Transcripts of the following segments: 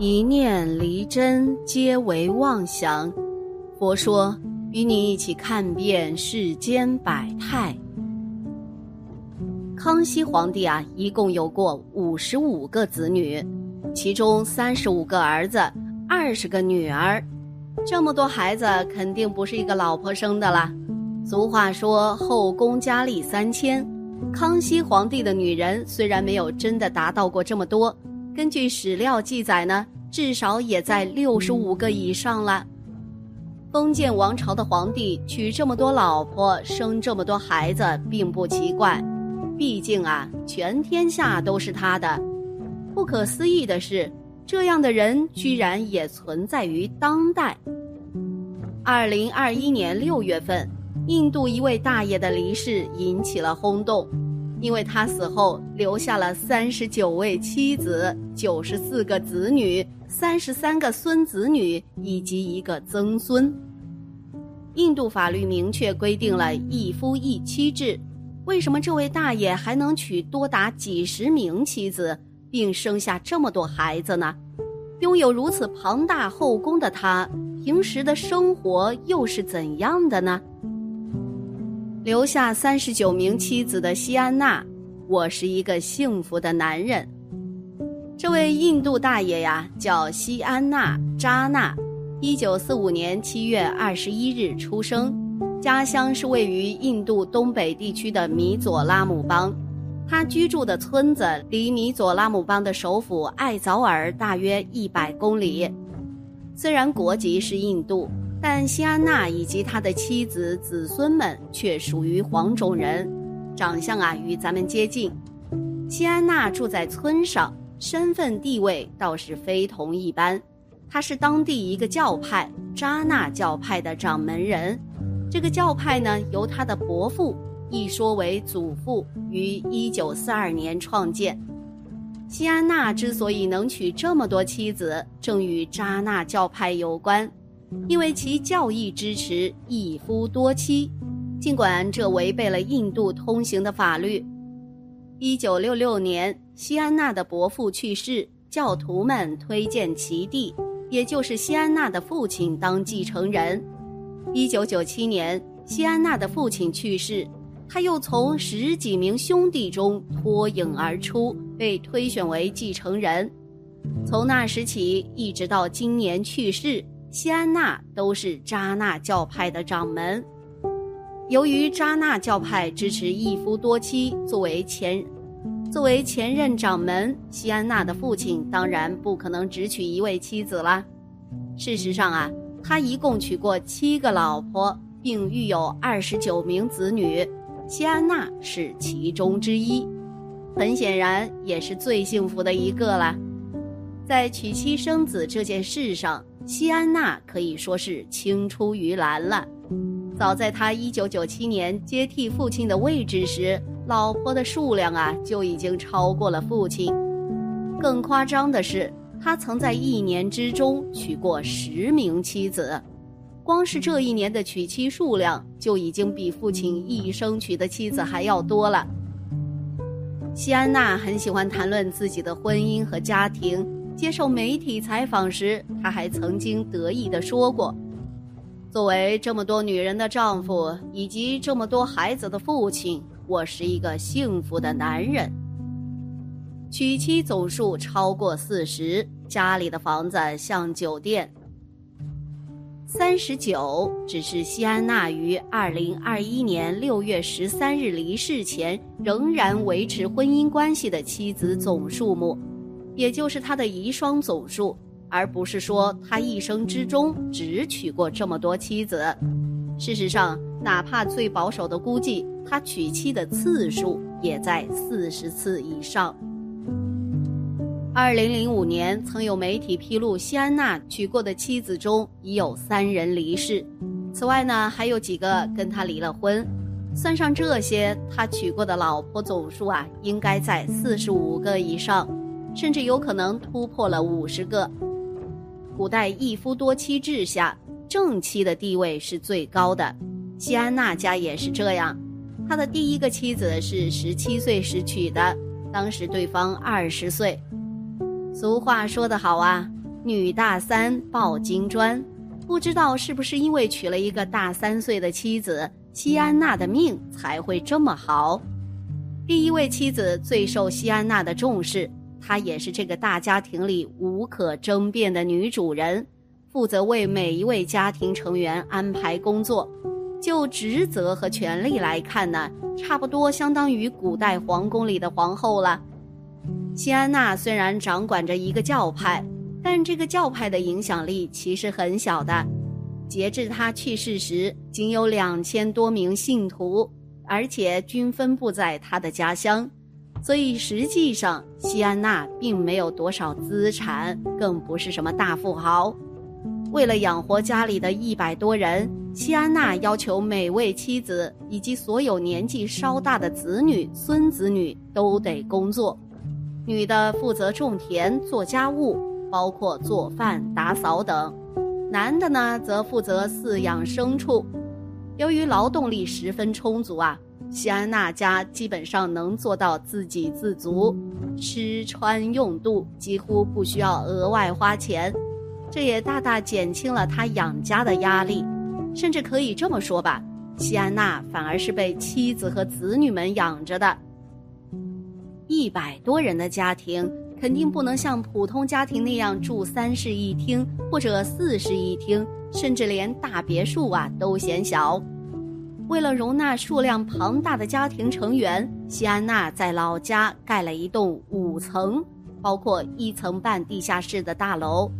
一念离真，皆为妄想。佛说，与你一起看遍世间百态。康熙皇帝啊，一共有过五十五个子女，其中三十五个儿子，二十个女儿。这么多孩子，肯定不是一个老婆生的啦。俗话说，后宫佳丽三千。康熙皇帝的女人虽然没有真的达到过这么多。根据史料记载呢，至少也在六十五个以上了。封建王朝的皇帝娶这么多老婆，生这么多孩子，并不奇怪。毕竟啊，全天下都是他的。不可思议的是，这样的人居然也存在于当代。二零二一年六月份，印度一位大爷的离世引起了轰动。因为他死后留下了三十九位妻子、九十四个子女、三十三个孙子女以及一个曾孙。印度法律明确规定了一夫一妻制，为什么这位大爷还能娶多达几十名妻子，并生下这么多孩子呢？拥有如此庞大后宫的他，平时的生活又是怎样的呢？留下三十九名妻子的西安娜，我是一个幸福的男人。这位印度大爷呀，叫西安娜扎纳，一九四五年七月二十一日出生，家乡是位于印度东北地区的米佐拉姆邦。他居住的村子离米佐拉姆邦的首府艾早尔大约一百公里。虽然国籍是印度。但西安娜以及他的妻子、子孙们却属于黄种人，长相啊与咱们接近。西安娜住在村上，身份地位倒是非同一般。他是当地一个教派扎纳教派的掌门人。这个教派呢，由他的伯父，一说为祖父，于一九四二年创建。西安娜之所以能娶这么多妻子，正与扎纳教派有关。因为其教义支持一夫多妻，尽管这违背了印度通行的法律。一九六六年，西安娜的伯父去世，教徒们推荐其弟，也就是西安娜的父亲当继承人。一九九七年，西安娜的父亲去世，他又从十几名兄弟中脱颖而出，被推选为继承人。从那时起，一直到今年去世。西安娜都是扎纳教派的掌门。由于扎纳教派支持一夫多妻，作为前作为前任掌门，西安娜的父亲当然不可能只娶一位妻子啦。事实上啊，他一共娶过七个老婆，并育有二十九名子女，西安娜是其中之一，很显然也是最幸福的一个啦。在娶妻生子这件事上。西安娜可以说是青出于蓝了。早在他一九九七年接替父亲的位置时，老婆的数量啊就已经超过了父亲。更夸张的是，他曾在一年之中娶过十名妻子，光是这一年的娶妻数量就已经比父亲一生娶的妻子还要多了。西安娜很喜欢谈论自己的婚姻和家庭。接受媒体采访时，他还曾经得意地说过：“作为这么多女人的丈夫，以及这么多孩子的父亲，我是一个幸福的男人。”娶妻总数超过四十，家里的房子像酒店。三十九只是西安娜于二零二一年六月十三日离世前仍然维持婚姻关系的妻子总数目。也就是他的遗孀总数，而不是说他一生之中只娶过这么多妻子。事实上，哪怕最保守的估计，他娶妻的次数也在四十次以上。二零零五年，曾有媒体披露，西安娜娶过的妻子中已有三人离世。此外呢，还有几个跟他离了婚。算上这些，他娶过的老婆总数啊，应该在四十五个以上，甚至有可能突破了五十个。古代一夫多妻制下，正妻的地位是最高的。西安娜家也是这样。他的第一个妻子是十七岁时娶的，当时对方二十岁。俗话说得好啊，“女大三抱金砖”，不知道是不是因为娶了一个大三岁的妻子。西安娜的命才会这么好。第一位妻子最受西安娜的重视，她也是这个大家庭里无可争辩的女主人，负责为每一位家庭成员安排工作。就职责和权力来看呢，差不多相当于古代皇宫里的皇后了。西安娜虽然掌管着一个教派，但这个教派的影响力其实很小的。截至她去世时，仅有两千多名信徒，而且均分布在她的家乡，所以实际上西安娜并没有多少资产，更不是什么大富豪。为了养活家里的一百多人，西安娜要求每位妻子以及所有年纪稍大的子女、孙子女都得工作，女的负责种田、做家务，包括做饭、打扫等。男的呢，则负责饲养牲畜。由于劳动力十分充足啊，西安娜家基本上能做到自给自足，吃穿用度几乎不需要额外花钱，这也大大减轻了他养家的压力。甚至可以这么说吧，西安娜反而是被妻子和子女们养着的。一百多人的家庭。肯定不能像普通家庭那样住三室一厅或者四室一厅，甚至连大别墅啊都嫌小。为了容纳数量庞大的家庭成员，西安娜在老家盖了一栋五层，包括一层半地下室的大楼。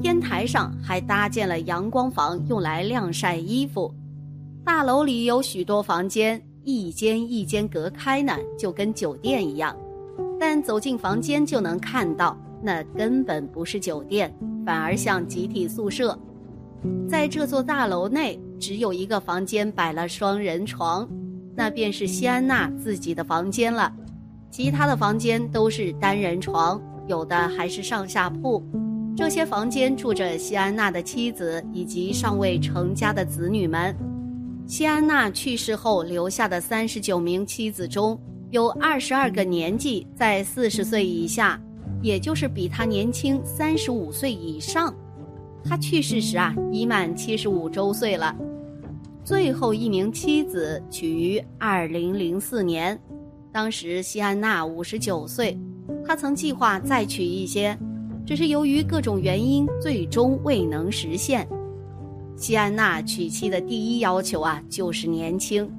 天台上还搭建了阳光房，用来晾晒衣服。大楼里有许多房间，一间一间隔开呢，就跟酒店一样。但走进房间就能看到，那根本不是酒店，反而像集体宿舍。在这座大楼内，只有一个房间摆了双人床，那便是西安娜自己的房间了。其他的房间都是单人床，有的还是上下铺。这些房间住着西安娜的妻子以及尚未成家的子女们。西安娜去世后留下的三十九名妻子中。有二十二个年纪在四十岁以下，也就是比他年轻三十五岁以上。他去世时啊，已满七十五周岁了。最后一名妻子娶于二零零四年，当时西安娜五十九岁。他曾计划再娶一些，只是由于各种原因，最终未能实现。西安娜娶妻的第一要求啊，就是年轻。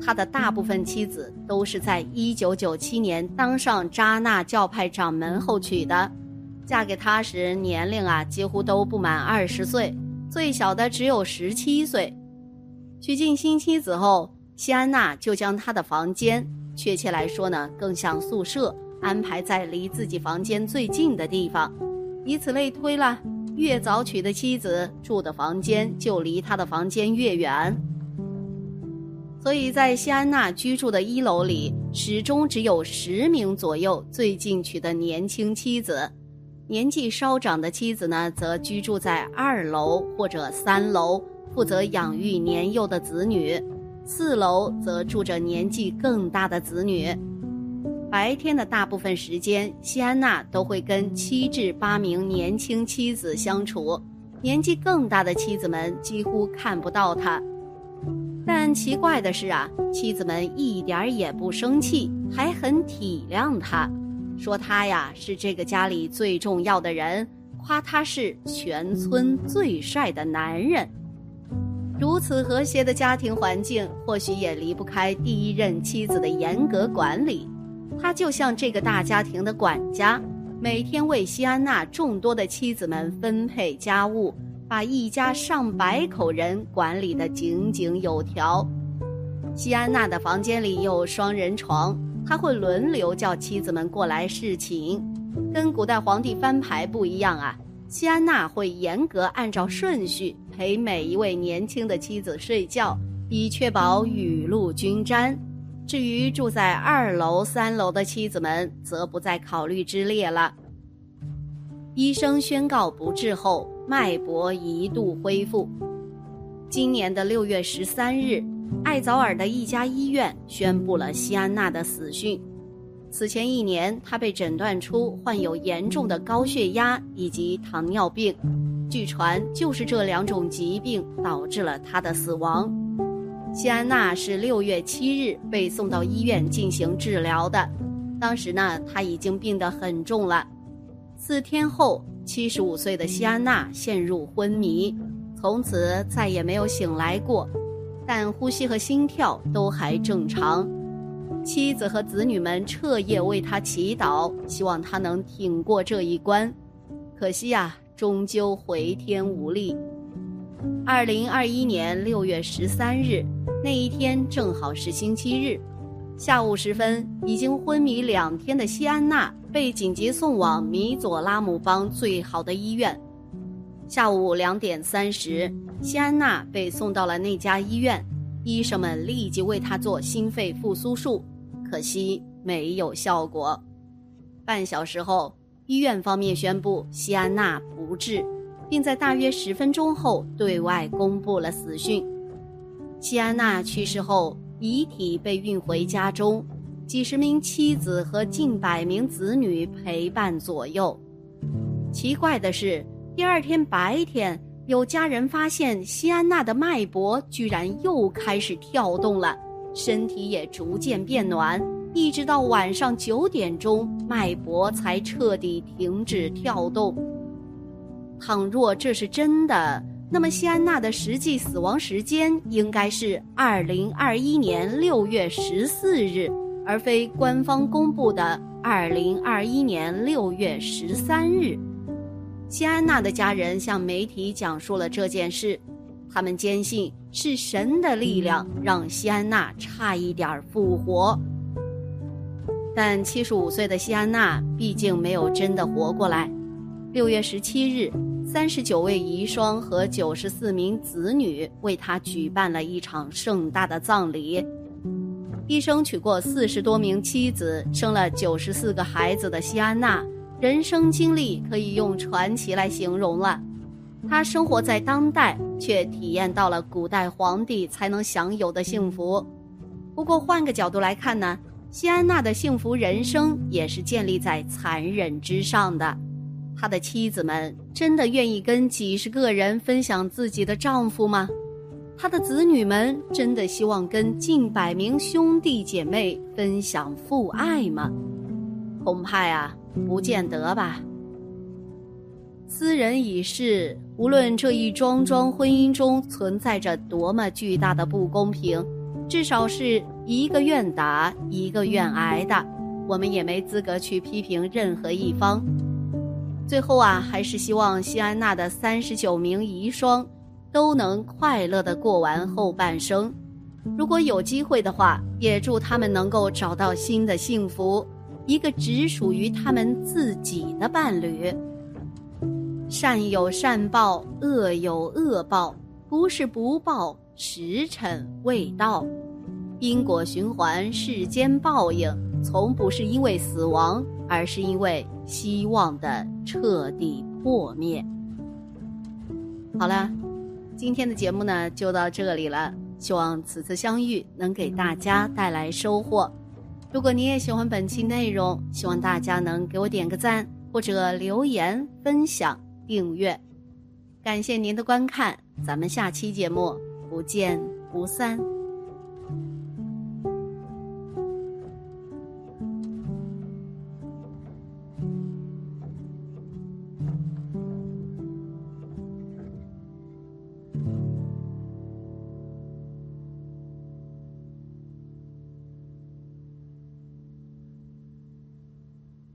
他的大部分妻子都是在1997年当上扎纳教派掌门后娶的，嫁给他时年龄啊几乎都不满二十岁，最小的只有十七岁。娶进新妻子后，西安娜就将她的房间，确切来说呢更像宿舍，安排在离自己房间最近的地方，以此类推了，越早娶的妻子住的房间就离他的房间越远。所以在西安娜居住的一楼里，始终只有十名左右最近娶的年轻妻子，年纪稍长的妻子呢，则居住在二楼或者三楼，负责养育年幼的子女；四楼则住着年纪更大的子女。白天的大部分时间，西安娜都会跟七至八名年轻妻子相处，年纪更大的妻子们几乎看不到她。但奇怪的是啊，妻子们一点儿也不生气，还很体谅他，说他呀是这个家里最重要的人，夸他是全村最帅的男人。如此和谐的家庭环境，或许也离不开第一任妻子的严格管理。他就像这个大家庭的管家，每天为西安娜众多的妻子们分配家务。把一家上百口人管理得井井有条。西安娜的房间里有双人床，他会轮流叫妻子们过来侍寝。跟古代皇帝翻牌不一样啊，西安娜会严格按照顺序陪每一位年轻的妻子睡觉，以确保雨露均沾。至于住在二楼、三楼的妻子们，则不在考虑之列了。医生宣告不治后，脉搏一度恢复。今年的六月十三日，艾早尔的一家医院宣布了西安娜的死讯。此前一年，她被诊断出患有严重的高血压以及糖尿病，据传就是这两种疾病导致了他的死亡。西安娜是六月七日被送到医院进行治疗的，当时呢，她已经病得很重了。四天后，七十五岁的西安娜陷入昏迷。从此再也没有醒来过，但呼吸和心跳都还正常。妻子和子女们彻夜为他祈祷，希望他能挺过这一关。可惜呀，终究回天无力。二零二一年六月十三日，那一天正好是星期日，下午时分，已经昏迷两天的西安娜被紧急送往米佐拉姆邦最好的医院。下午两点三十，西安娜被送到了那家医院，医生们立即为她做心肺复苏术，可惜没有效果。半小时后，医院方面宣布西安娜不治，并在大约十分钟后对外公布了死讯。西安娜去世后，遗体被运回家中，几十名妻子和近百名子女陪伴左右。奇怪的是。第二天白天，有家人发现西安娜的脉搏居然又开始跳动了，身体也逐渐变暖，一直到晚上九点钟，脉搏才彻底停止跳动。倘若这是真的，那么西安娜的实际死亡时间应该是二零二一年六月十四日，而非官方公布的二零二一年六月十三日。西安娜的家人向媒体讲述了这件事，他们坚信是神的力量让西安娜差一点复活。但七十五岁的西安娜毕竟没有真的活过来。六月十七日，三十九位遗孀和九十四名子女为他举办了一场盛大的葬礼。一生娶过四十多名妻子，生了九十四个孩子的西安娜。人生经历可以用传奇来形容了，他生活在当代，却体验到了古代皇帝才能享有的幸福。不过换个角度来看呢，西安娜的幸福人生也是建立在残忍之上的。他的妻子们真的愿意跟几十个人分享自己的丈夫吗？他的子女们真的希望跟近百名兄弟姐妹分享父爱吗？恐怕呀。不见得吧。斯人已逝，无论这一桩桩婚姻中存在着多么巨大的不公平，至少是一个愿打，一个愿挨的，我们也没资格去批评任何一方。最后啊，还是希望西安娜的三十九名遗孀都能快乐的过完后半生。如果有机会的话，也祝他们能够找到新的幸福。一个只属于他们自己的伴侣。善有善报，恶有恶报，不是不报，时辰未到。因果循环，世间报应，从不是因为死亡，而是因为希望的彻底破灭。好了，今天的节目呢就到这里了，希望此次相遇能给大家带来收获。如果你也喜欢本期内容，希望大家能给我点个赞，或者留言、分享、订阅。感谢您的观看，咱们下期节目不见不散。